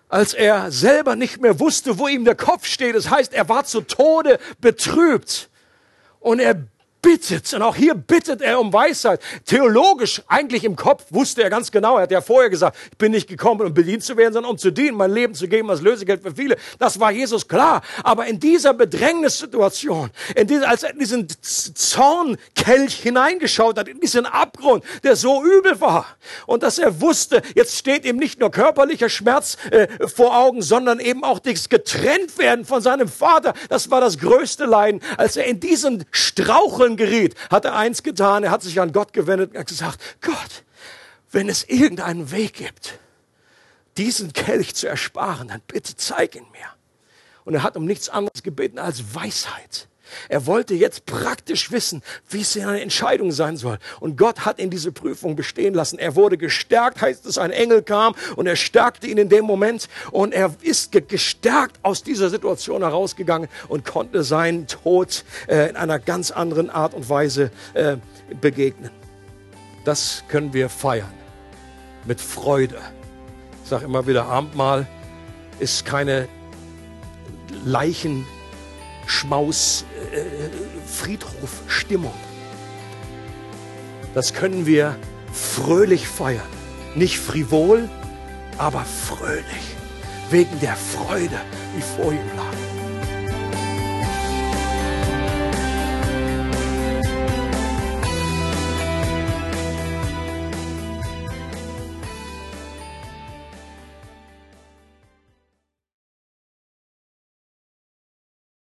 als er selber nicht mehr wusste, wo ihm der Kopf steht. Das heißt, er war zu Tode betrübt und er bittet, und auch hier bittet er um Weisheit. Theologisch, eigentlich im Kopf, wusste er ganz genau, er hat ja vorher gesagt, ich bin nicht gekommen, um bedient zu werden, sondern um zu dienen, mein Leben zu geben als Lösegeld für viele. Das war Jesus klar. Aber in dieser Bedrängnissituation, in diese, als er in diesen Zornkelch hineingeschaut hat, in diesen Abgrund, der so übel war, und dass er wusste, jetzt steht ihm nicht nur körperlicher Schmerz äh, vor Augen, sondern eben auch das Getrenntwerden von seinem Vater, das war das größte Leiden. Als er in diesen Straucheln geriet, hat er eins getan, er hat sich an Gott gewendet und hat gesagt, Gott, wenn es irgendeinen Weg gibt, diesen Kelch zu ersparen, dann bitte zeig ihn mir. Und er hat um nichts anderes gebeten als Weisheit. Er wollte jetzt praktisch wissen, wie seine Entscheidung sein soll. Und Gott hat ihn diese Prüfung bestehen lassen. Er wurde gestärkt, heißt es, ein Engel kam und er stärkte ihn in dem Moment. Und er ist gestärkt aus dieser Situation herausgegangen und konnte seinen Tod äh, in einer ganz anderen Art und Weise äh, begegnen. Das können wir feiern. Mit Freude. Ich sage immer wieder, Abendmahl ist keine Leichen Schmaus, äh, Friedhof-Stimmung. Das können wir fröhlich feiern. Nicht frivol, aber fröhlich. Wegen der Freude, die vor ihm lag.